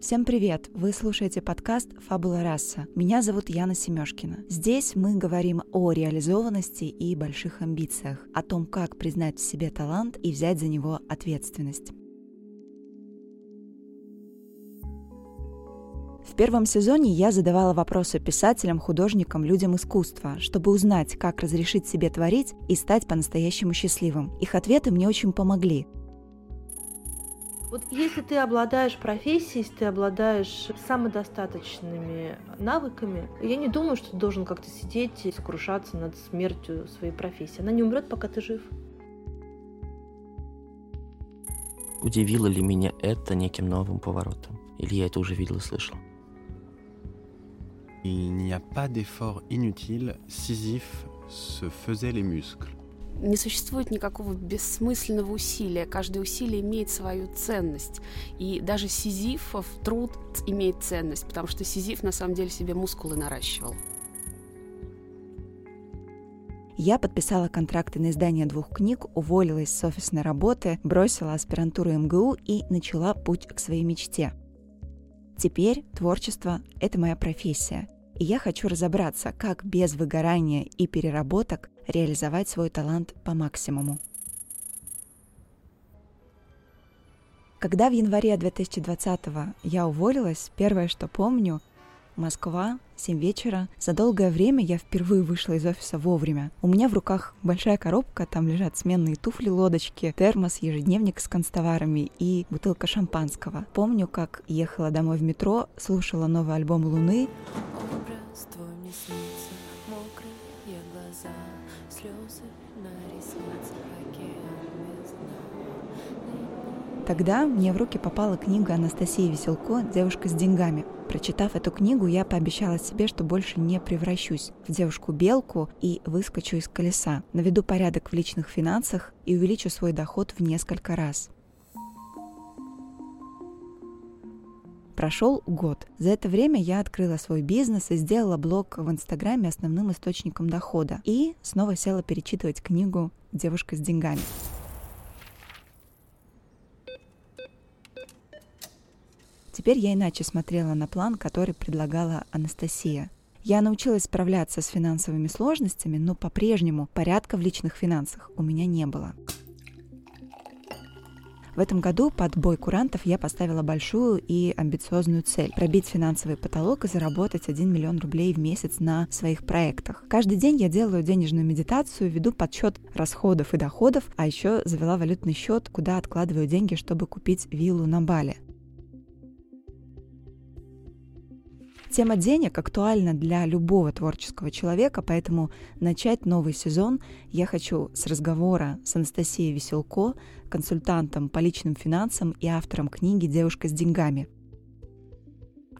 Всем привет! Вы слушаете подкаст «Фабула раса». Меня зовут Яна Семешкина. Здесь мы говорим о реализованности и больших амбициях, о том, как признать в себе талант и взять за него ответственность. В первом сезоне я задавала вопросы писателям, художникам, людям искусства, чтобы узнать, как разрешить себе творить и стать по-настоящему счастливым. Их ответы мне очень помогли. Вот если ты обладаешь профессией, если ты обладаешь самодостаточными навыками, я не думаю, что ты должен как-то сидеть и сокрушаться над смертью своей профессии. Она не умрет, пока ты жив. Удивило ли меня это неким новым поворотом? Или я это уже видел и слышал? Il n'y a pas d'effort inutile, Sisyphe se faisait les muscles. Не существует никакого бессмысленного усилия. Каждое усилие имеет свою ценность. И даже Сизифов труд имеет ценность, потому что Сизиф на самом деле себе мускулы наращивал. Я подписала контракты на издание двух книг, уволилась с офисной работы, бросила аспирантуру МГУ и начала путь к своей мечте. Теперь творчество — это моя профессия — и я хочу разобраться, как без выгорания и переработок реализовать свой талант по максимуму. Когда в январе 2020 я уволилась, первое, что помню, Москва, 7 вечера. За долгое время я впервые вышла из офиса вовремя. У меня в руках большая коробка, там лежат сменные туфли, лодочки, термос, ежедневник с констоварами и бутылка шампанского. Помню, как ехала домой в метро, слушала новый альбом «Луны». Образ твой мне снится, мокрые глаза, слезы Тогда мне в руки попала книга Анастасии Веселко «Девушка с деньгами». Прочитав эту книгу, я пообещала себе, что больше не превращусь в девушку-белку и выскочу из колеса, наведу порядок в личных финансах и увеличу свой доход в несколько раз. Прошел год. За это время я открыла свой бизнес и сделала блог в Инстаграме основным источником дохода. И снова села перечитывать книгу «Девушка с деньгами». Теперь я иначе смотрела на план, который предлагала Анастасия. Я научилась справляться с финансовыми сложностями, но по-прежнему порядка в личных финансах у меня не было. В этом году под бой курантов я поставила большую и амбициозную цель – пробить финансовый потолок и заработать 1 миллион рублей в месяц на своих проектах. Каждый день я делаю денежную медитацию, веду подсчет расходов и доходов, а еще завела валютный счет, куда откладываю деньги, чтобы купить виллу на Бали. Тема денег актуальна для любого творческого человека, поэтому начать новый сезон я хочу с разговора с Анастасией Веселко, консультантом по личным финансам и автором книги «Девушка с деньгами».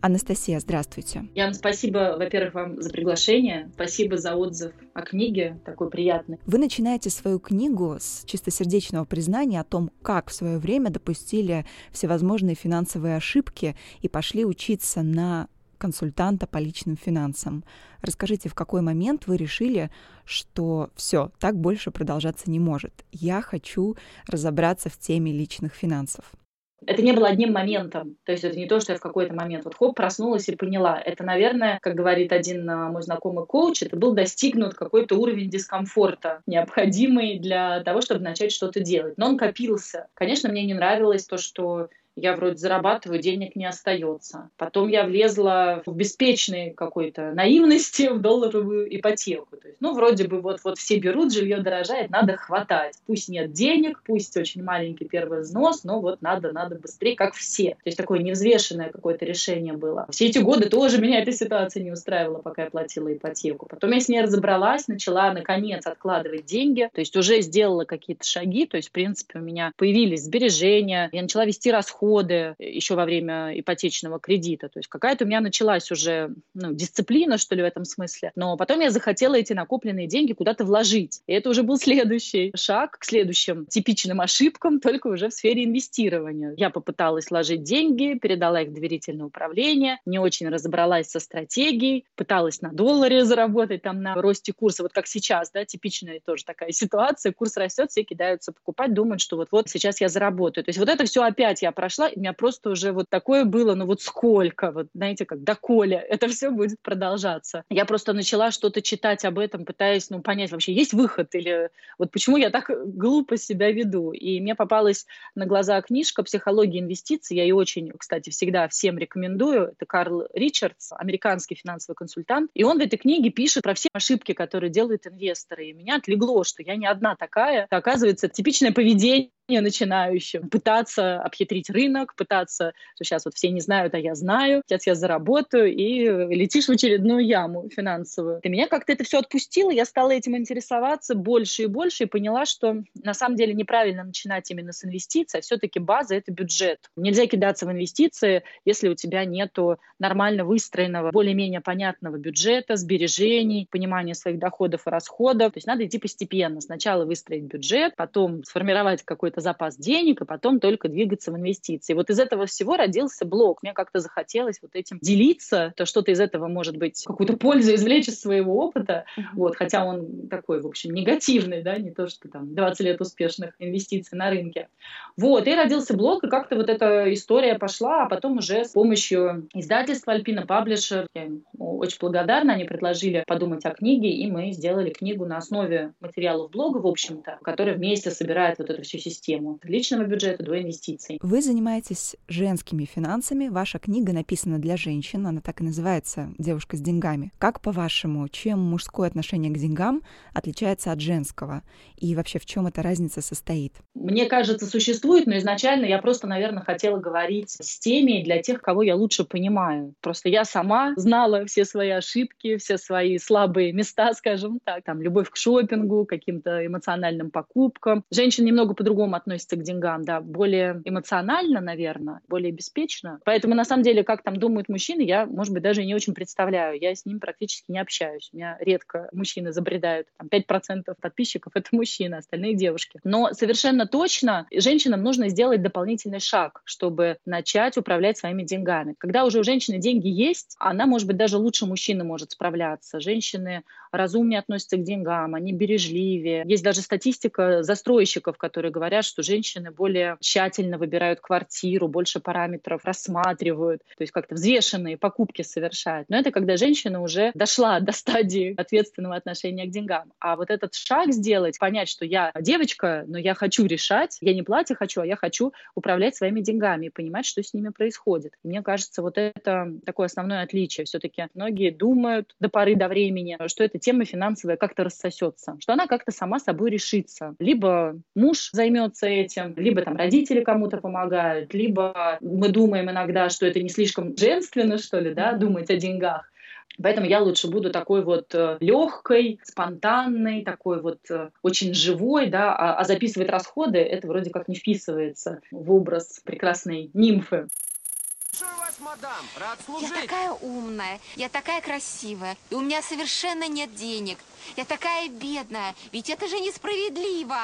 Анастасия, здравствуйте. Яна, спасибо, во-первых, вам за приглашение. Спасибо за отзыв о книге, такой приятный. Вы начинаете свою книгу с чистосердечного признания о том, как в свое время допустили всевозможные финансовые ошибки и пошли учиться на консультанта по личным финансам. Расскажите, в какой момент вы решили, что все, так больше продолжаться не может. Я хочу разобраться в теме личных финансов. Это не было одним моментом. То есть это не то, что я в какой-то момент вот хоп, проснулась и поняла. Это, наверное, как говорит один а, мой знакомый коуч, это был достигнут какой-то уровень дискомфорта, необходимый для того, чтобы начать что-то делать. Но он копился. Конечно, мне не нравилось то, что я вроде зарабатываю, денег не остается. Потом я влезла в беспечной какой-то наивности в долларовую ипотеку. То есть, ну, вроде бы вот, вот все берут, жилье дорожает, надо хватать. Пусть нет денег, пусть очень маленький первый взнос, но вот надо, надо быстрее, как все. То есть такое невзвешенное какое-то решение было. Все эти годы тоже меня эта ситуация не устраивала, пока я платила ипотеку. Потом я с ней разобралась, начала, наконец, откладывать деньги. То есть уже сделала какие-то шаги. То есть, в принципе, у меня появились сбережения. Я начала вести расходы расходы еще во время ипотечного кредита. То есть какая-то у меня началась уже ну, дисциплина, что ли, в этом смысле. Но потом я захотела эти накопленные деньги куда-то вложить. И это уже был следующий шаг к следующим типичным ошибкам, только уже в сфере инвестирования. Я попыталась вложить деньги, передала их в доверительное управление, не очень разобралась со стратегией, пыталась на долларе заработать, там на росте курса, вот как сейчас, да, типичная тоже такая ситуация, курс растет, все кидаются покупать, думают, что вот-вот сейчас я заработаю. То есть вот это все опять я прошла пошла, и у меня просто уже вот такое было, ну вот сколько, вот знаете, как доколе это все будет продолжаться. Я просто начала что-то читать об этом, пытаясь, ну, понять вообще, есть выход или вот почему я так глупо себя веду. И мне попалась на глаза книжка «Психология инвестиций». Я ее очень, кстати, всегда всем рекомендую. Это Карл Ричардс, американский финансовый консультант. И он в этой книге пишет про все ошибки, которые делают инвесторы. И меня отлегло, что я не одна такая. Оказывается, типичное поведение начинающим, пытаться обхитрить рынок, пытаться, что сейчас вот все не знают, а я знаю, сейчас я заработаю, и летишь в очередную яму финансовую. И меня как-то это все отпустило, я стала этим интересоваться больше и больше, и поняла, что на самом деле неправильно начинать именно с инвестиций, а все-таки база — это бюджет. Нельзя кидаться в инвестиции, если у тебя нету нормально выстроенного, более-менее понятного бюджета, сбережений, понимания своих доходов и расходов. То есть надо идти постепенно. Сначала выстроить бюджет, потом сформировать какой-то запас денег, и потом только двигаться в инвестиции. Вот из этого всего родился блог. Мне как-то захотелось вот этим делиться, то что-то из этого может быть какую-то пользу извлечь из своего опыта, вот, хотя он такой, в общем, негативный, да, не то, что там 20 лет успешных инвестиций на рынке. Вот, и родился блог, и как-то вот эта история пошла, а потом уже с помощью издательства Альпина Паблишер, я им очень благодарна, они предложили подумать о книге, и мы сделали книгу на основе материалов блога, в общем-то, который вместе собирает вот эту всю систему от личного бюджета до инвестиций. Вы занимаетесь женскими финансами. Ваша книга написана для женщин, она так и называется «Девушка с деньгами». Как, по-вашему, чем мужское отношение к деньгам отличается от женского? И вообще, в чем эта разница состоит? Мне кажется, существует, но изначально я просто, наверное, хотела говорить с теми для тех, кого я лучше понимаю. Просто я сама знала все свои ошибки, все свои слабые места, скажем так. Там любовь к шопингу, каким-то эмоциональным покупкам. Женщины немного по-другому относится к деньгам, да, более эмоционально, наверное, более беспечно. Поэтому, на самом деле, как там думают мужчины, я, может быть, даже не очень представляю. Я с ним практически не общаюсь. У меня редко мужчины забредают. Там 5% подписчиков — это мужчины, остальные — девушки. Но совершенно точно женщинам нужно сделать дополнительный шаг, чтобы начать управлять своими деньгами. Когда уже у женщины деньги есть, она, может быть, даже лучше мужчины может справляться. Женщины разумнее относятся к деньгам, они бережливее. Есть даже статистика застройщиков, которые говорят, что женщины более тщательно выбирают квартиру, больше параметров рассматривают, то есть как-то взвешенные покупки совершают. Но это когда женщина уже дошла до стадии ответственного отношения к деньгам. А вот этот шаг сделать, понять, что я девочка, но я хочу решать, я не платье хочу, а я хочу управлять своими деньгами и понимать, что с ними происходит. И мне кажется, вот это такое основное отличие. Все-таки многие думают до поры до времени, что эта тема финансовая как-то рассосется, что она как-то сама собой решится. Либо муж займется занимаются этим, либо там родители кому-то помогают, либо мы думаем иногда, что это не слишком женственно, что ли, да, думать о деньгах. Поэтому я лучше буду такой вот э, легкой, спонтанной, такой вот э, очень живой, да, а, а записывать расходы это вроде как не вписывается в образ прекрасной нимфы. вас, мадам. Рад служить. Я такая умная, я такая красивая, и у меня совершенно нет денег. Я такая бедная, ведь это же несправедливо.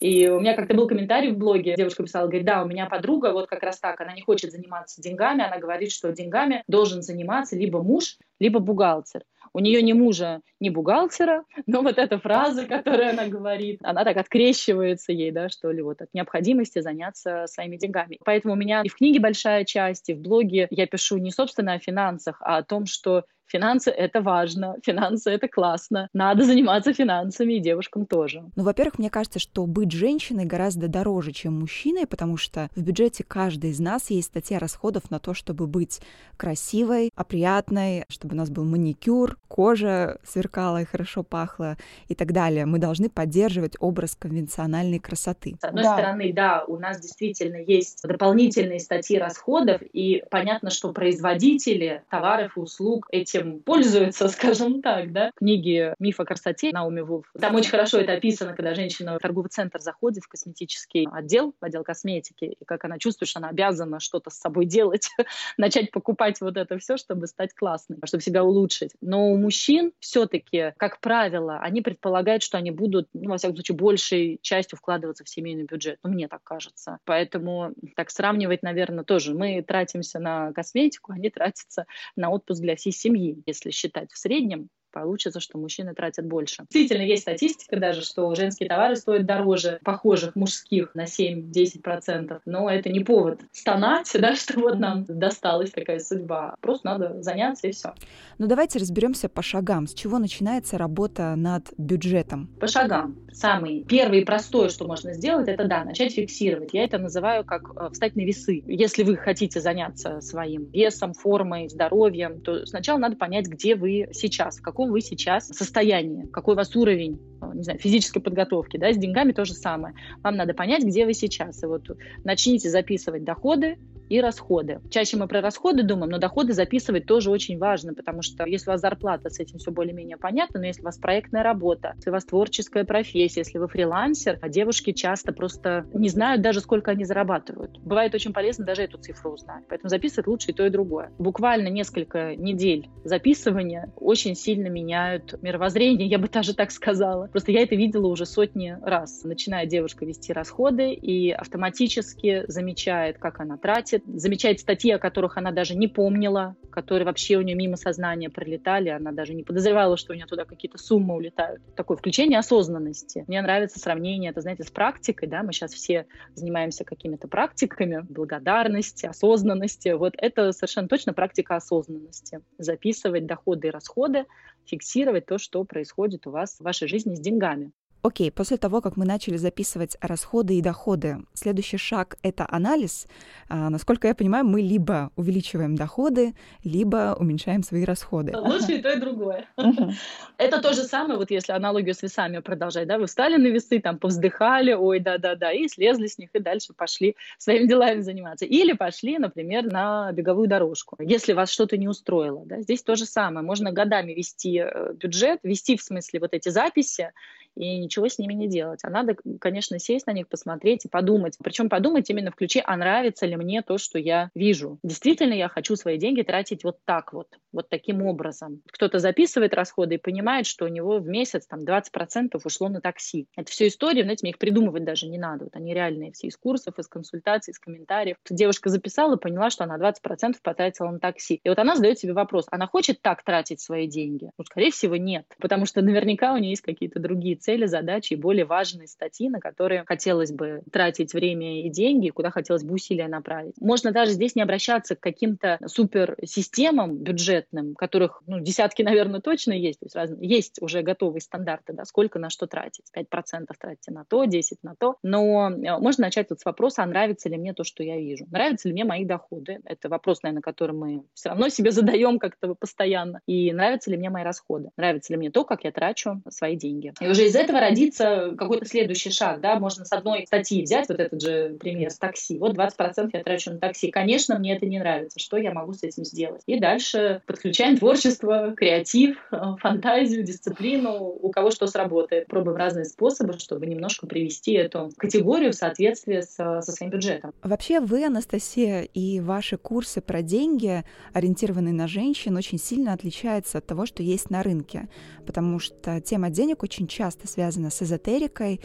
И у меня как-то был комментарий в блоге, девушка писала, говорит, да, у меня подруга вот как раз так, она не хочет заниматься деньгами, она говорит, что деньгами должен заниматься либо муж, либо бухгалтер. У нее ни мужа, ни бухгалтера, но вот эта фраза, которую она говорит, она так открещивается ей, да, что ли, вот от необходимости заняться своими деньгами. Поэтому у меня и в книге большая часть, и в блоге я пишу не собственно о финансах, а о том, что Финансы — это важно, финансы — это классно. Надо заниматься финансами и девушкам тоже. Ну, во-первых, мне кажется, что быть женщиной гораздо дороже, чем мужчиной, потому что в бюджете каждой из нас есть статья расходов на то, чтобы быть красивой, опрятной, чтобы у нас был маникюр, кожа сверкала и хорошо пахла и так далее. Мы должны поддерживать образ конвенциональной красоты. С одной да. стороны, да, у нас действительно есть дополнительные статьи расходов, и понятно, что производители товаров и услуг эти этим пользуются, скажем так, да. Книги «Миф о красоте» Науми Вулф. Там очень хорошо это описано, когда женщина в торговый центр заходит в косметический отдел, в отдел косметики, и как она чувствует, что она обязана что-то с собой делать, начать покупать вот это все, чтобы стать классной, чтобы себя улучшить. Но у мужчин все-таки, как правило, они предполагают, что они будут, ну, во всяком случае, большей частью вкладываться в семейный бюджет. Ну, мне так кажется. Поэтому так сравнивать, наверное, тоже. Мы тратимся на косметику, они тратятся на отпуск для всей семьи, если считать в среднем получится, что мужчины тратят больше. Действительно, есть статистика даже, что женские товары стоят дороже похожих мужских на 7-10%, но это не повод стонать, да, что вот нам досталась такая судьба. Просто надо заняться и все. Ну давайте разберемся по шагам. С чего начинается работа над бюджетом? По шагам. Самый первый и простой, что можно сделать, это да, начать фиксировать. Я это называю как э, встать на весы. Если вы хотите заняться своим весом, формой, здоровьем, то сначала надо понять, где вы сейчас, в каком вы сейчас состоянии, какой у вас уровень э, не знаю, физической подготовки, да, с деньгами то же самое. Вам надо понять, где вы сейчас. И вот начните записывать доходы, и расходы. Чаще мы про расходы думаем, но доходы записывать тоже очень важно, потому что если у вас зарплата, с этим все более-менее понятно, но если у вас проектная работа, если у вас творческая профессия, если вы фрилансер, а девушки часто просто не знают даже, сколько они зарабатывают. Бывает очень полезно даже эту цифру узнать. Поэтому записывать лучше и то, и другое. Буквально несколько недель записывания очень сильно меняют мировоззрение, я бы даже так сказала. Просто я это видела уже сотни раз. Начинает девушка вести расходы и автоматически замечает, как она тратит, читает, замечает статьи, о которых она даже не помнила, которые вообще у нее мимо сознания пролетали, она даже не подозревала, что у нее туда какие-то суммы улетают. Такое включение осознанности. Мне нравится сравнение, это, знаете, с практикой, да, мы сейчас все занимаемся какими-то практиками благодарности, осознанности. Вот это совершенно точно практика осознанности. Записывать доходы и расходы, фиксировать то, что происходит у вас в вашей жизни с деньгами. Окей, после того, как мы начали записывать расходы и доходы, следующий шаг — это анализ. А, насколько я понимаю, мы либо увеличиваем доходы, либо уменьшаем свои расходы. Лучше и то, и другое. Это то же самое, вот если аналогию с весами продолжать, да, вы встали на весы, там, повздыхали, ой, да-да-да, и слезли с них, и дальше пошли своими делами заниматься. Или пошли, например, на беговую дорожку. Если вас что-то не устроило, да, здесь то же самое. Можно годами вести э, бюджет, вести, в смысле, вот эти записи, и ничего с ними не делать. А надо, конечно, сесть на них, посмотреть и подумать. Причем подумать именно в ключе, а нравится ли мне то, что я вижу. Действительно, я хочу свои деньги тратить вот так вот, вот таким образом. Кто-то записывает расходы и понимает, что у него в месяц там 20% ушло на такси. Это все истории, знаете, мне их придумывать даже не надо. Вот они реальные все из курсов, из консультаций, из комментариев. Девушка записала, поняла, что она 20% потратила на такси. И вот она задает себе вопрос, она хочет так тратить свои деньги? Ну, скорее всего, нет. Потому что наверняка у нее есть какие-то другие цели, задачи и более важные статьи, на которые хотелось бы тратить время и деньги, куда хотелось бы усилия направить. Можно даже здесь не обращаться к каким-то суперсистемам бюджетным, которых ну, десятки, наверное, точно есть. То есть раз, есть уже готовые стандарты, да, сколько на что тратить. 5% тратите на то, 10% на то. Но э, можно начать вот с вопроса, а нравится ли мне то, что я вижу. Нравятся ли мне мои доходы? Это вопрос, наверное, который мы все равно себе задаем как-то постоянно. И нравятся ли мне мои расходы? Нравится ли мне то, как я трачу свои деньги? И уже из этого родится какой-то следующий шаг, да, можно с одной статьи взять вот этот же пример с такси. Вот 20% я трачу на такси. Конечно, мне это не нравится. Что я могу с этим сделать? И дальше подключаем творчество, креатив, э, фантазию, дисциплину, у кого что сработает. Пробуем разные способы, чтобы немножко привести эту категорию в соответствие с, со своим бюджетом. Вообще вы, Анастасия, и ваши курсы про деньги, ориентированные на женщин, очень сильно отличаются от того, что есть на рынке, потому что тема денег очень часто часто связано с эзотерикой,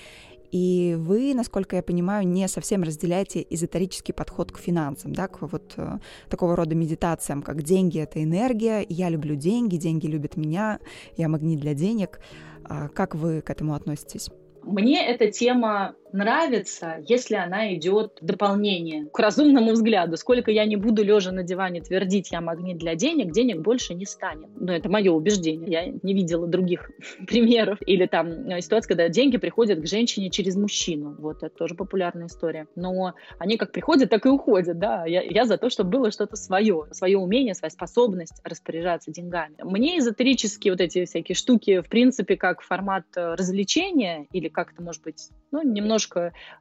и вы, насколько я понимаю, не совсем разделяете эзотерический подход к финансам, да, к вот э, такого рода медитациям, как деньги — это энергия, я люблю деньги, деньги любят меня, я магнит для денег. А как вы к этому относитесь? Мне эта тема нравится, если она идет в дополнение к разумному взгляду. Сколько я не буду лежа на диване твердить, я магнит для денег, денег больше не станет. Но это мое убеждение. Я не видела других примеров. Или там э, ситуация, когда деньги приходят к женщине через мужчину. Вот это тоже популярная история. Но они как приходят, так и уходят. Да? Я, я за то, чтобы было что-то свое. Свое умение, своя способность распоряжаться деньгами. Мне эзотерические вот эти всякие штуки, в принципе, как формат э, развлечения или как-то, может быть, ну, немножко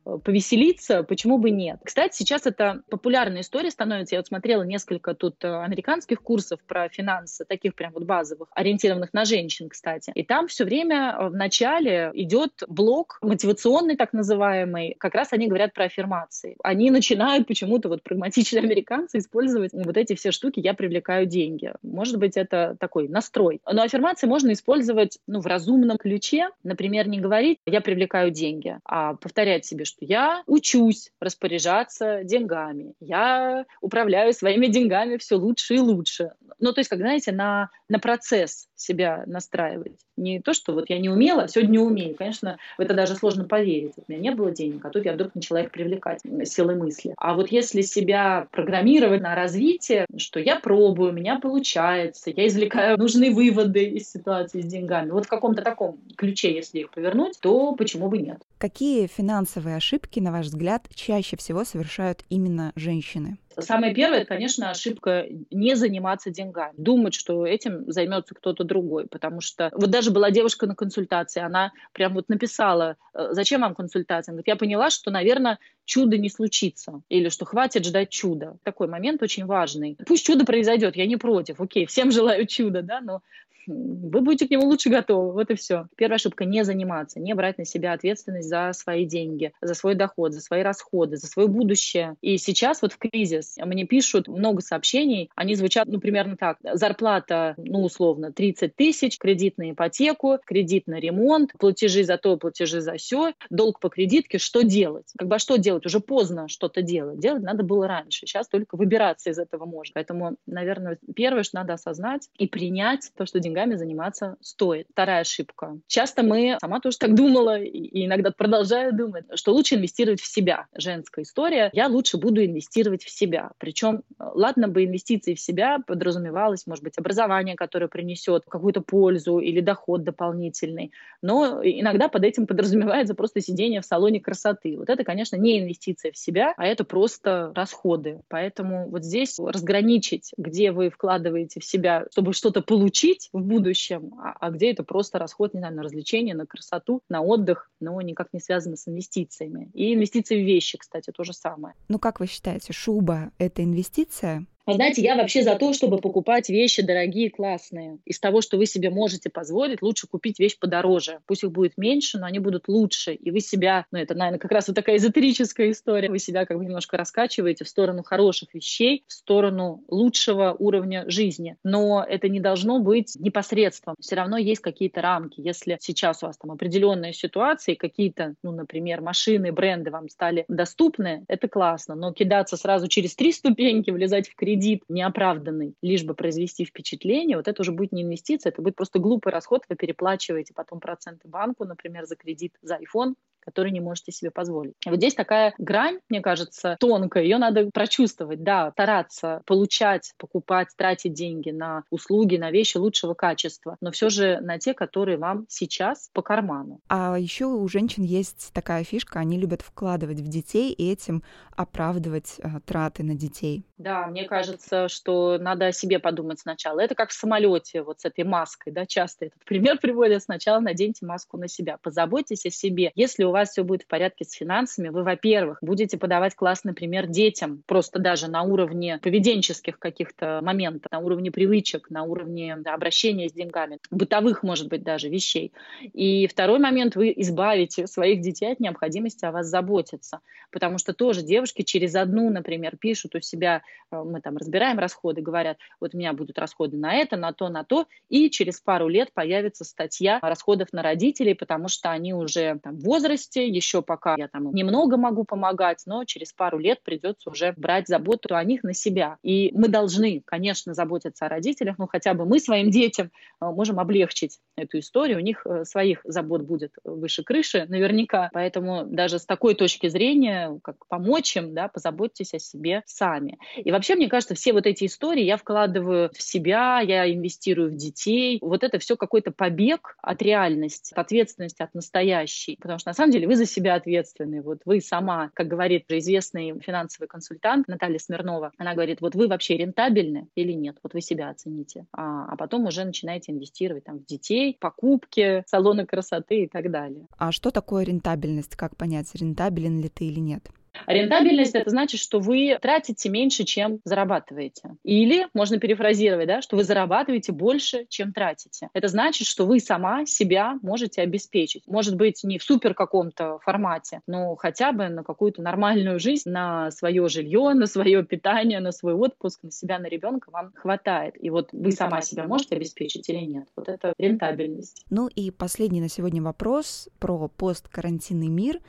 э, повеселиться, почему бы нет. Кстати, сейчас это популярная история становится. Я вот смотрела несколько тут э, американских курсов про финансы, таких прям вот базовых, ориентированных на женщин, кстати. И там все время э, в начале идет блок мотивационный, так называемый. Как раз они говорят про аффирмации. Они начинают почему-то вот прагматичные американцы использовать вот эти все штуки «я привлекаю деньги». Может быть, это такой настрой. Но аффирмации можно использовать ну, в разумном ключе. Например, не говорить «я привлекаю деньги», а повторять себе, что я учусь распоряжаться деньгами, я управляю своими деньгами все лучше и лучше. Ну, то есть, как, знаете, на, на процесс себя настраивать. Не то, что вот я не умела, а сегодня умею. Конечно, в это даже сложно поверить. У меня не было денег, а тут я вдруг начала их привлекать силой мысли. А вот если себя программировать на развитие, что я пробую, у меня получается, я извлекаю нужные выводы из ситуации с деньгами, вот в каком-то таком ключе, если их повернуть, то почему бы нет? Какие финансовые ошибки, на ваш взгляд, чаще всего совершают именно женщины? Самое первое, конечно, ошибка не заниматься деньгами. Думать, что этим займется кто-то другой. Потому что вот даже была девушка на консультации, она прям вот написала, «Э, зачем вам консультация? Она говорит, я поняла, что, наверное, чудо не случится. Или что хватит ждать чуда. Такой момент очень важный. Пусть чудо произойдет, я не против. Окей, всем желаю чуда, да, но вы будете к нему лучше готовы. Вот и все. Первая ошибка – не заниматься, не брать на себя ответственность за свои деньги, за свой доход, за свои расходы, за свое будущее. И сейчас вот в кризис мне пишут много сообщений, они звучат, ну, примерно так. Зарплата, ну, условно, 30 тысяч, кредит на ипотеку, кредит на ремонт, платежи за то, платежи за все, долг по кредитке, что делать? Как бы а что делать? Уже поздно что-то делать. Делать надо было раньше. Сейчас только выбираться из этого можно. Поэтому, наверное, первое, что надо осознать и принять то, что деньгами заниматься стоит. Вторая ошибка. Часто мы, сама тоже так думала, и иногда продолжаю думать, что лучше инвестировать в себя. Женская история. Я лучше буду инвестировать в себя. Причем, ладно бы инвестиции в себя подразумевалось, может быть, образование, которое принесет какую-то пользу или доход дополнительный. Но иногда под этим подразумевается просто сидение в салоне красоты. Вот это, конечно, не инвестиция в себя, а это просто расходы. Поэтому вот здесь разграничить, где вы вкладываете в себя, чтобы что-то получить, в будущем, а, а где это просто расход, не знаю, на развлечения, на красоту, на отдых, но никак не связано с инвестициями. И инвестиции в вещи, кстати, то же самое. Ну, как вы считаете, шуба — это инвестиция? А знаете, я вообще за то, чтобы покупать вещи дорогие, классные. Из того, что вы себе можете позволить, лучше купить вещь подороже. Пусть их будет меньше, но они будут лучше. И вы себя, ну это, наверное, как раз вот такая эзотерическая история, вы себя как бы немножко раскачиваете в сторону хороших вещей, в сторону лучшего уровня жизни. Но это не должно быть непосредством. Все равно есть какие-то рамки. Если сейчас у вас там определенные ситуации, какие-то, ну, например, машины, бренды вам стали доступны, это классно. Но кидаться сразу через три ступеньки, влезать в кредит, кредит неоправданный, лишь бы произвести впечатление, вот это уже будет не инвестиция, это будет просто глупый расход, вы переплачиваете потом проценты банку, например, за кредит за iPhone, который не можете себе позволить. вот здесь такая грань, мне кажется, тонкая, ее надо прочувствовать, да, стараться получать, покупать, тратить деньги на услуги, на вещи лучшего качества, но все же на те, которые вам сейчас по карману. А еще у женщин есть такая фишка, они любят вкладывать в детей и этим оправдывать а, траты на детей. Да, мне кажется, что надо о себе подумать сначала. Это как в самолете, вот с этой маской, да, часто этот пример приводят. Сначала наденьте маску на себя, позаботьтесь о себе. Если у вас все будет в порядке с финансами, вы, во-первых, будете подавать классный пример детям, просто даже на уровне поведенческих каких-то моментов, на уровне привычек, на уровне обращения с деньгами, бытовых, может быть, даже вещей. И второй момент, вы избавите своих детей от необходимости о вас заботиться, потому что тоже девушки через одну, например, пишут у себя, э, мы там разбираем расходы, говорят, вот у меня будут расходы на это, на то, на то, и через пару лет появится статья расходов на родителей, потому что они уже там, в возрасте, возрасте, еще пока я там немного могу помогать, но через пару лет придется уже брать заботу о них на себя. И мы должны, конечно, заботиться о родителях, но хотя бы мы своим детям э, можем облегчить эту историю. У них э, своих забот будет выше крыши наверняка. Поэтому даже с такой точки зрения, как помочь им, да, позаботьтесь о себе сами. И вообще, мне кажется, все вот эти истории я вкладываю в себя, я инвестирую в детей. Вот это все какой-то побег от реальности, от ответственности от настоящей. Потому что на самом деле вы за себя ответственны. Вот вы сама, как говорит известный финансовый консультант Наталья Смирнова, она говорит, вот вы вообще рентабельны или нет? Вот вы себя оцените. А, а потом уже начинаете инвестировать там, в детей, покупки, салоны красоты и так далее. А что такое рентабельность? Как понять, рентабелен ли ты или нет? Рентабельность это значит, что вы тратите меньше, чем зарабатываете. Или можно перефразировать, да, что вы зарабатываете больше, чем тратите. Это значит, что вы сама себя можете обеспечить. Может быть, не в супер каком-то формате, но хотя бы на какую-то нормальную жизнь, на свое жилье, на свое питание, на свой отпуск, на себя, на ребенка вам хватает. И вот вы сама себя можете обеспечить или нет. Вот это рентабельность. Ну и последний на сегодня вопрос про посткарантинный мир.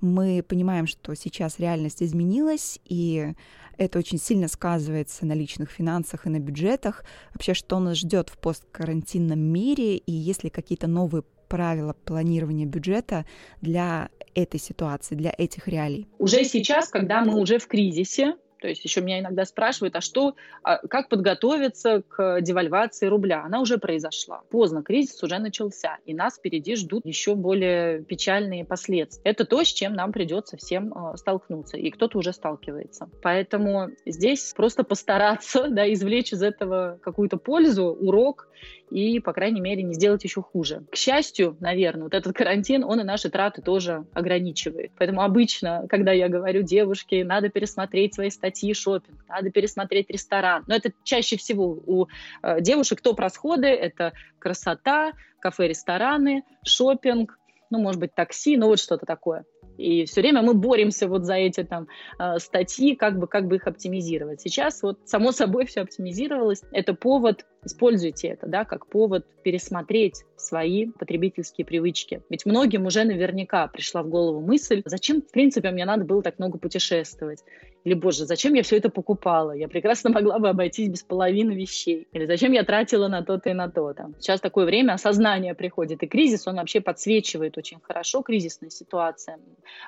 Мы понимаем, что сейчас реальность изменилась, и это очень сильно сказывается на личных финансах и на бюджетах. Вообще, что нас ждет в посткарантинном мире, и есть ли какие-то новые правила планирования бюджета для этой ситуации, для этих реалий? Уже сейчас, когда мы уже в кризисе, то есть еще меня иногда спрашивают, а что, а как подготовиться к девальвации рубля? Она уже произошла. Поздно, кризис уже начался, и нас впереди ждут еще более печальные последствия. Это то, с чем нам придется всем э, столкнуться, и кто-то уже сталкивается. Поэтому здесь просто постараться да, извлечь из этого какую-то пользу, урок, и, по крайней мере, не сделать еще хуже. К счастью, наверное, вот этот карантин, он и наши траты тоже ограничивает. Поэтому обычно, когда я говорю девушке, надо пересмотреть свои статьи шопинг, надо пересмотреть ресторан, но это чаще всего у э, девушек топ-расходы, это красота, кафе, рестораны, шопинг, ну, может быть, такси, ну, вот что-то такое. И все время мы боремся вот за эти там э, статьи, как бы, как бы их оптимизировать. Сейчас вот само собой все оптимизировалось. Это повод Используйте это, да, как повод пересмотреть свои потребительские привычки. Ведь многим уже наверняка пришла в голову мысль, зачем, в принципе, мне надо было так много путешествовать? Или, боже, зачем я все это покупала? Я прекрасно могла бы обойтись без половины вещей. Или зачем я тратила на то-то и на то-то? Сейчас такое время осознание приходит, и кризис, он вообще подсвечивает очень хорошо кризисная ситуация.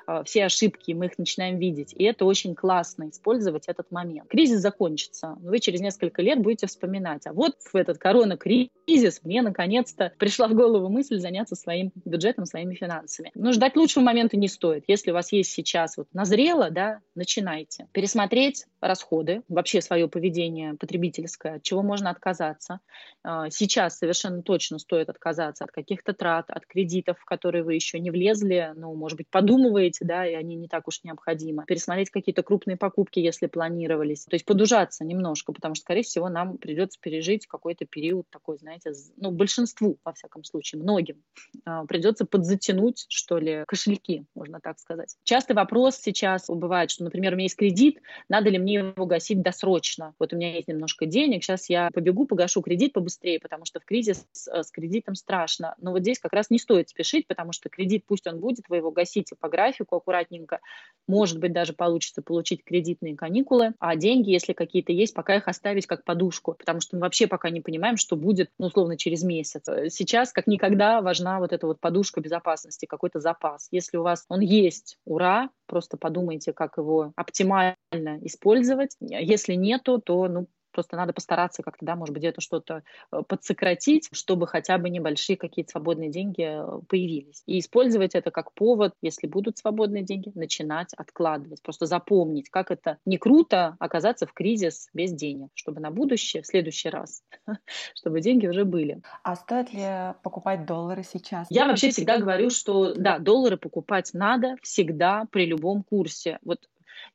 А, все ошибки, мы их начинаем видеть. И это очень классно, использовать этот момент. Кризис закончится. Вы через несколько лет будете вспоминать. А вот в этот корона-кризис мне наконец-то пришла в голову мысль заняться своим бюджетом, своими финансами. Но ждать лучшего момента не стоит. Если у вас есть сейчас вот назрело, да, начинайте. Пересмотреть расходы, вообще свое поведение потребительское, от чего можно отказаться. А, сейчас совершенно точно стоит отказаться от каких-то трат, от кредитов, в которые вы еще не влезли, ну, может быть, подумываете, да, и они не так уж необходимы. Пересмотреть какие-то крупные покупки, если планировались. То есть подужаться немножко, потому что, скорее всего, нам придется пережить какой-то период такой, знаете, ну, большинству, во всяком случае, многим, а, придется подзатянуть, что ли, кошельки, можно так сказать. Частый вопрос сейчас бывает, что, например, у меня есть кредит, надо ли мне его гасить досрочно? Вот у меня есть немножко денег, сейчас я побегу, погашу кредит побыстрее, потому что в кризис э, с кредитом страшно. Но вот здесь как раз не стоит спешить, потому что кредит, пусть он будет, вы его гасите по графику аккуратненько, может быть, даже получится получить кредитные каникулы, а деньги, если какие-то есть, пока их оставить как подушку, потому что мы вообще пока не понимаем, что будет, ну, условно, через месяц. Сейчас, как никогда, важна вот эта вот подушка безопасности, какой-то запас. Если у вас он есть, ура, просто подумайте, как его оптимально использовать. Если нету, то, ну, Просто надо постараться как-то, да, может быть, где-то что-то э, подсократить, чтобы хотя бы небольшие какие-то свободные деньги э, появились. И использовать это как повод, если будут свободные деньги, начинать откладывать. Просто запомнить, как это не круто оказаться в кризис без денег, чтобы на будущее, в следующий раз, чтобы деньги уже были. А стоит ли покупать доллары сейчас? Я вообще всегда говорю, что да, доллары покупать надо всегда при любом курсе. Вот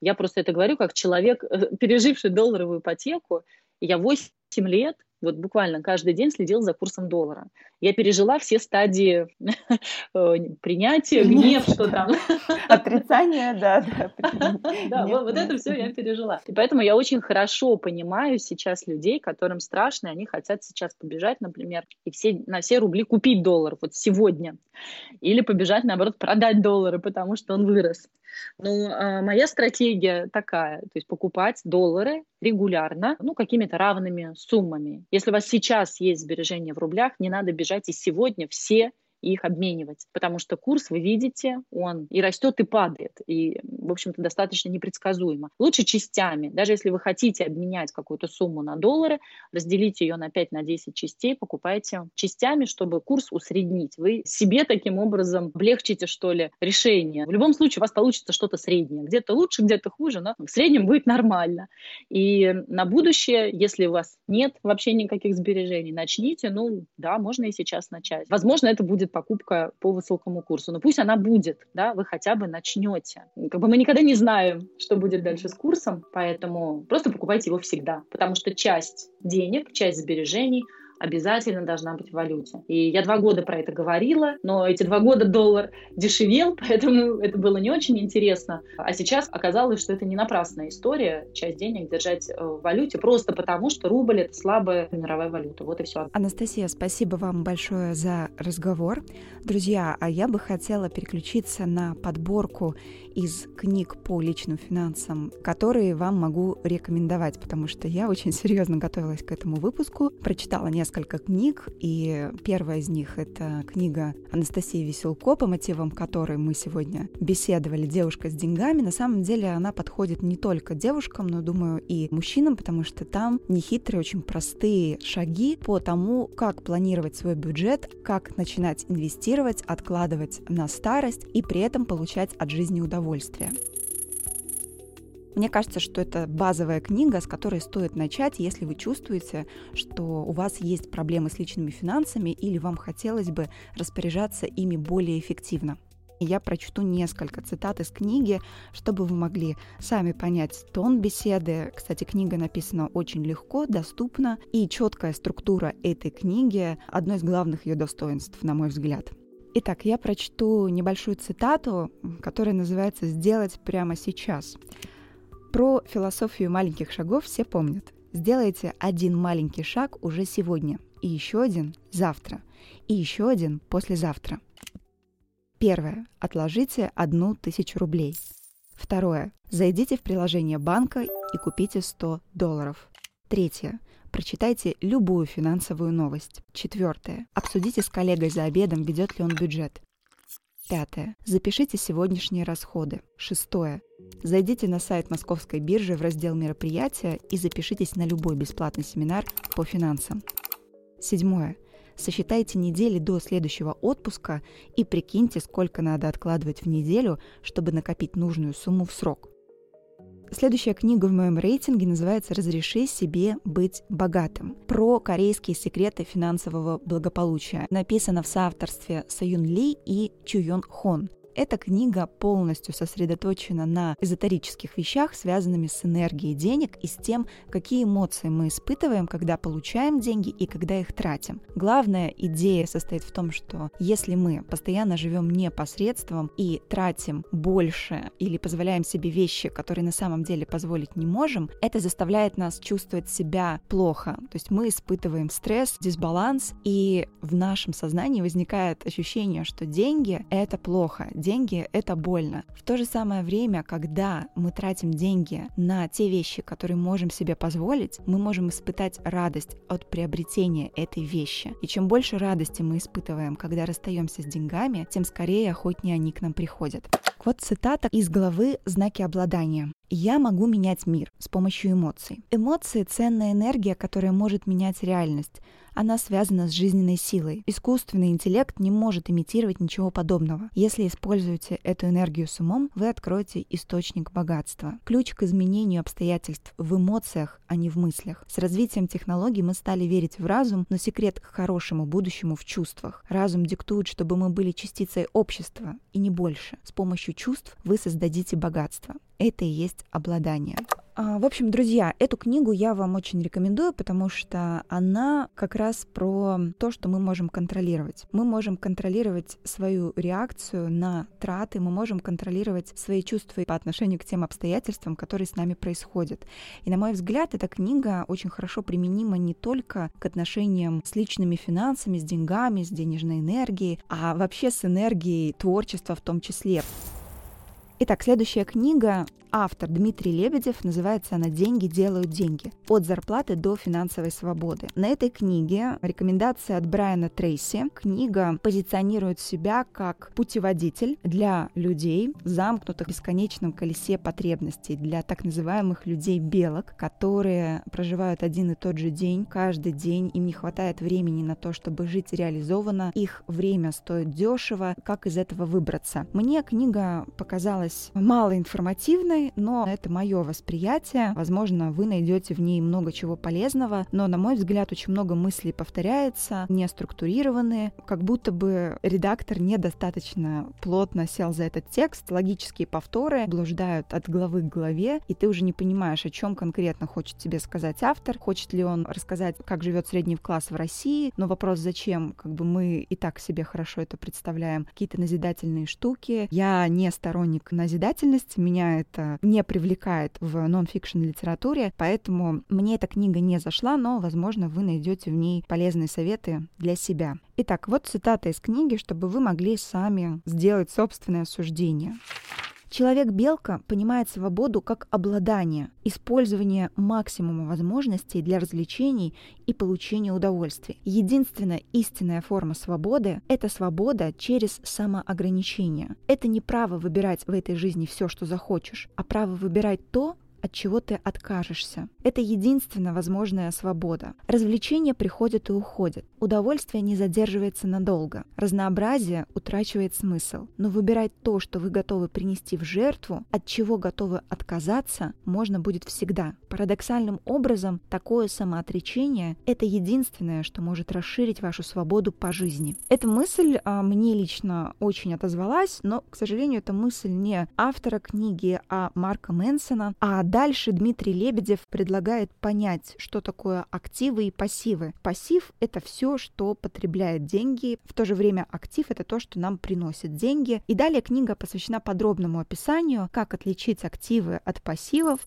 я просто это говорю как человек, э, переживший долларовую ипотеку. Я 8 лет вот буквально каждый день следил за курсом доллара. Я пережила все стадии э, принятия, гнев, что там. Отрицание, да, да. Да, вот это все я пережила. И поэтому я очень хорошо понимаю сейчас людей, которым страшно, и они хотят сейчас побежать, например, и все, на все рубли купить доллар вот сегодня. Или побежать, наоборот, продать доллары, потому что он вырос. Ну, а моя стратегия такая, то есть покупать доллары регулярно, ну, какими-то равными суммами. Если у вас сейчас есть сбережения в рублях, не надо бежать и сегодня все их обменивать, потому что курс, вы видите, он и растет, и падает, и, в общем-то, достаточно непредсказуемо. Лучше частями, даже если вы хотите обменять какую-то сумму на доллары, разделите ее на 5 на 10 частей, покупайте частями, чтобы курс усреднить. Вы себе таким образом облегчите, что ли, решение. В любом случае у вас получится что-то среднее. Где-то лучше, где-то хуже, но в среднем будет нормально. И на будущее, если у вас нет вообще никаких сбережений, начните, ну да, можно и сейчас начать. Возможно, это будет покупка по высокому курсу. Но пусть она будет, да, вы хотя бы начнете. Как бы мы никогда не знаем, что будет дальше с курсом, поэтому просто покупайте его всегда, потому что часть денег, часть сбережений обязательно должна быть в валюте. И я два года про это говорила, но эти два года доллар дешевел, поэтому это было не очень интересно. А сейчас оказалось, что это не напрасная история, часть денег держать э, в валюте, просто потому что рубль — это слабая мировая валюта. Вот и все. Анастасия, спасибо вам большое за разговор. Друзья, а я бы хотела переключиться на подборку из книг по личным финансам, которые вам могу рекомендовать, потому что я очень серьезно готовилась к этому выпуску, прочитала несколько книг, и первая из них — это книга Анастасии Веселко, по мотивам которой мы сегодня беседовали «Девушка с деньгами». На самом деле она подходит не только девушкам, но, думаю, и мужчинам, потому что там нехитрые, очень простые шаги по тому, как планировать свой бюджет, как начинать инвестировать, откладывать на старость и при этом получать от жизни удовольствие. Мне кажется, что это базовая книга, с которой стоит начать, если вы чувствуете, что у вас есть проблемы с личными финансами или вам хотелось бы распоряжаться ими более эффективно. Я прочту несколько цитат из книги, чтобы вы могли сами понять тон беседы. Кстати, книга написана очень легко, доступно, и четкая структура этой книги – одно из главных ее достоинств, на мой взгляд. Итак, я прочту небольшую цитату, которая называется «Сделать прямо сейчас». Про философию маленьких шагов все помнят. Сделайте один маленький шаг уже сегодня, и еще один завтра, и еще один послезавтра. Первое. Отложите одну тысячу рублей. Второе. Зайдите в приложение банка и купите 100 долларов. Третье. Прочитайте любую финансовую новость. Четвертое. Обсудите с коллегой за обедом, ведет ли он бюджет. Пятое. Запишите сегодняшние расходы. Шестое. Зайдите на сайт Московской биржи в раздел «Мероприятия» и запишитесь на любой бесплатный семинар по финансам. Седьмое. Сосчитайте недели до следующего отпуска и прикиньте, сколько надо откладывать в неделю, чтобы накопить нужную сумму в срок. Следующая книга в моем рейтинге называется «Разреши себе быть богатым» про корейские секреты финансового благополучия. Написано в соавторстве Саюн Ли и Чуйон Хон. Эта книга полностью сосредоточена на эзотерических вещах, связанными с энергией денег и с тем, какие эмоции мы испытываем, когда получаем деньги и когда их тратим. Главная идея состоит в том, что если мы постоянно живем непосредством и тратим больше или позволяем себе вещи, которые на самом деле позволить не можем, это заставляет нас чувствовать себя плохо. То есть мы испытываем стресс, дисбаланс, и в нашем сознании возникает ощущение, что деньги — это плохо, деньги — это больно. В то же самое время, когда мы тратим деньги на те вещи, которые можем себе позволить, мы можем испытать радость от приобретения этой вещи. И чем больше радости мы испытываем, когда расстаемся с деньгами, тем скорее охотнее они к нам приходят. Вот цитата из главы «Знаки обладания». Я могу менять мир с помощью эмоций. Эмоции — ценная энергия, которая может менять реальность она связана с жизненной силой. Искусственный интеллект не может имитировать ничего подобного. Если используете эту энергию с умом, вы откроете источник богатства. Ключ к изменению обстоятельств в эмоциях, а не в мыслях. С развитием технологий мы стали верить в разум, но секрет к хорошему будущему в чувствах. Разум диктует, чтобы мы были частицей общества, и не больше. С помощью чувств вы создадите богатство. Это и есть обладание. А, в общем, друзья, эту книгу я вам очень рекомендую, потому что она как раз про то, что мы можем контролировать. Мы можем контролировать свою реакцию на траты, мы можем контролировать свои чувства по отношению к тем обстоятельствам, которые с нами происходят. И, на мой взгляд, эта книга очень хорошо применима не только к отношениям с личными финансами, с деньгами, с денежной энергией, а вообще с энергией творчества в том числе. Итак, следующая книга автор Дмитрий Лебедев, называется она «Деньги делают деньги. От зарплаты до финансовой свободы». На этой книге рекомендация от Брайана Трейси. Книга позиционирует себя как путеводитель для людей, замкнутых в бесконечном колесе потребностей, для так называемых людей-белок, которые проживают один и тот же день, каждый день, им не хватает времени на то, чтобы жить реализованно, их время стоит дешево, как из этого выбраться. Мне книга показалась показалась малоинформативной, но это мое восприятие. Возможно, вы найдете в ней много чего полезного, но, на мой взгляд, очень много мыслей повторяется, не структурированные, как будто бы редактор недостаточно плотно сел за этот текст, логические повторы блуждают от главы к главе, и ты уже не понимаешь, о чем конкретно хочет тебе сказать автор, хочет ли он рассказать, как живет средний класс в России, но вопрос зачем, как бы мы и так себе хорошо это представляем, какие-то назидательные штуки. Я не сторонник назидательности, меня это не привлекает в нон-фикшн литературе, поэтому мне эта книга не зашла, но, возможно, вы найдете в ней полезные советы для себя. Итак, вот цитата из книги, чтобы вы могли сами сделать собственное суждение. Человек-белка понимает свободу как обладание, использование максимума возможностей для развлечений и получения удовольствия. Единственная истинная форма свободы – это свобода через самоограничение. Это не право выбирать в этой жизни все, что захочешь, а право выбирать то, от чего ты откажешься. Это единственная возможная свобода. Развлечения приходят и уходят. Удовольствие не задерживается надолго. Разнообразие утрачивает смысл. Но выбирать то, что вы готовы принести в жертву, от чего готовы отказаться, можно будет всегда. Парадоксальным образом, такое самоотречение – это единственное, что может расширить вашу свободу по жизни. Эта мысль а, мне лично очень отозвалась, но, к сожалению, эта мысль не автора книги, а Марка Мэнсона, а Дальше Дмитрий Лебедев предлагает понять, что такое активы и пассивы. Пассив — это все, что потребляет деньги, в то же время актив — это то, что нам приносит деньги. И далее книга посвящена подробному описанию, как отличить активы от пассивов,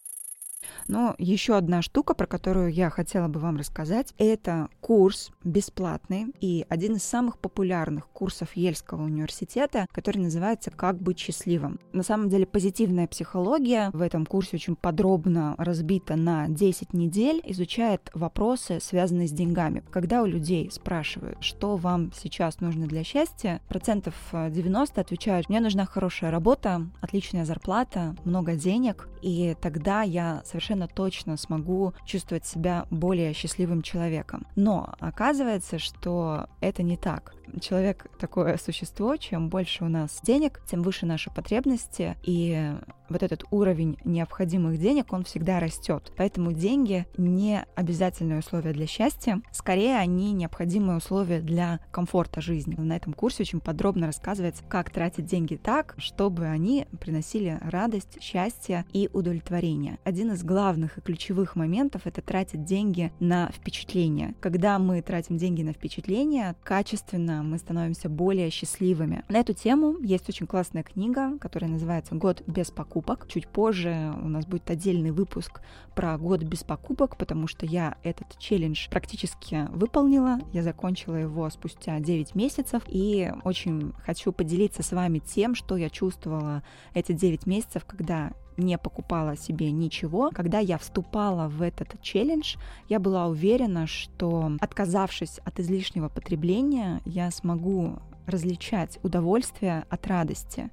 но еще одна штука, про которую я хотела бы вам рассказать, это курс бесплатный и один из самых популярных курсов Ельского университета, который называется «Как быть счастливым». На самом деле позитивная психология в этом курсе очень подробно разбита на 10 недель, изучает вопросы, связанные с деньгами. Когда у людей спрашивают, что вам сейчас нужно для счастья, процентов 90 отвечают, мне нужна хорошая работа, отличная зарплата, много денег, и тогда я совершенно точно смогу чувствовать себя более счастливым человеком. Но оказывается, что это не так. Человек такое существо, чем больше у нас денег, тем выше наши потребности, и вот этот уровень необходимых денег, он всегда растет. Поэтому деньги не обязательное условие для счастья, скорее они необходимые условия для комфорта жизни. На этом курсе очень подробно рассказывается, как тратить деньги так, чтобы они приносили радость, счастье и удовлетворение. Один из главных и ключевых моментов — это тратить деньги на впечатления. Когда мы тратим деньги на впечатления, качественно мы становимся более счастливыми. На эту тему есть очень классная книга, которая называется «Год без покупок». Чуть позже у нас будет отдельный выпуск про год без покупок, потому что я этот челлендж практически выполнила. Я закончила его спустя 9 месяцев и очень хочу поделиться с вами тем, что я чувствовала эти 9 месяцев, когда не покупала себе ничего. Когда я вступала в этот челлендж, я была уверена, что отказавшись от излишнего потребления, я смогу различать удовольствие от радости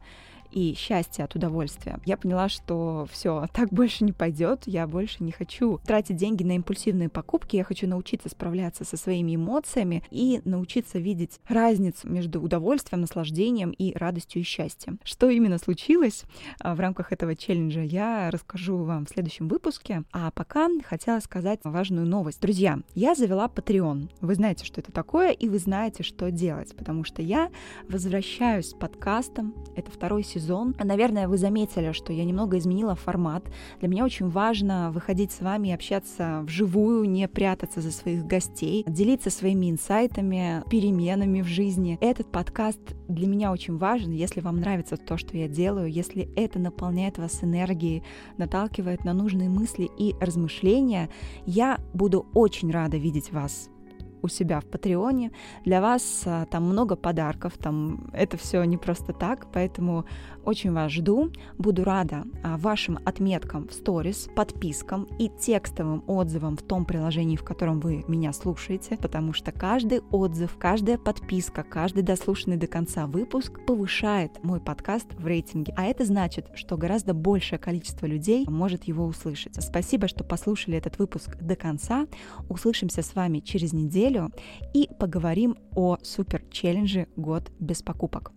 и счастье от удовольствия. Я поняла, что все, так больше не пойдет, я больше не хочу тратить деньги на импульсивные покупки, я хочу научиться справляться со своими эмоциями и научиться видеть разницу между удовольствием, наслаждением и радостью и счастьем. Что именно случилось а, в рамках этого челленджа, я расскажу вам в следующем выпуске. А пока хотела сказать важную новость. Друзья, я завела Patreon. Вы знаете, что это такое, и вы знаете, что делать, потому что я возвращаюсь с подкастом. Это второй сезон сезон. Наверное, вы заметили, что я немного изменила формат. Для меня очень важно выходить с вами и общаться вживую, не прятаться за своих гостей, делиться своими инсайтами, переменами в жизни. Этот подкаст для меня очень важен. Если вам нравится то, что я делаю, если это наполняет вас энергией, наталкивает на нужные мысли и размышления, я буду очень рада видеть вас у себя в Патреоне. Для вас а, там много подарков, там это все не просто так, поэтому очень вас жду. Буду рада а, вашим отметкам в сторис, подпискам и текстовым отзывам в том приложении, в котором вы меня слушаете, потому что каждый отзыв, каждая подписка, каждый дослушанный до конца выпуск повышает мой подкаст в рейтинге. А это значит, что гораздо большее количество людей может его услышать. Спасибо, что послушали этот выпуск до конца. Услышимся с вами через неделю неделю и поговорим о супер-челлендже «Год без покупок».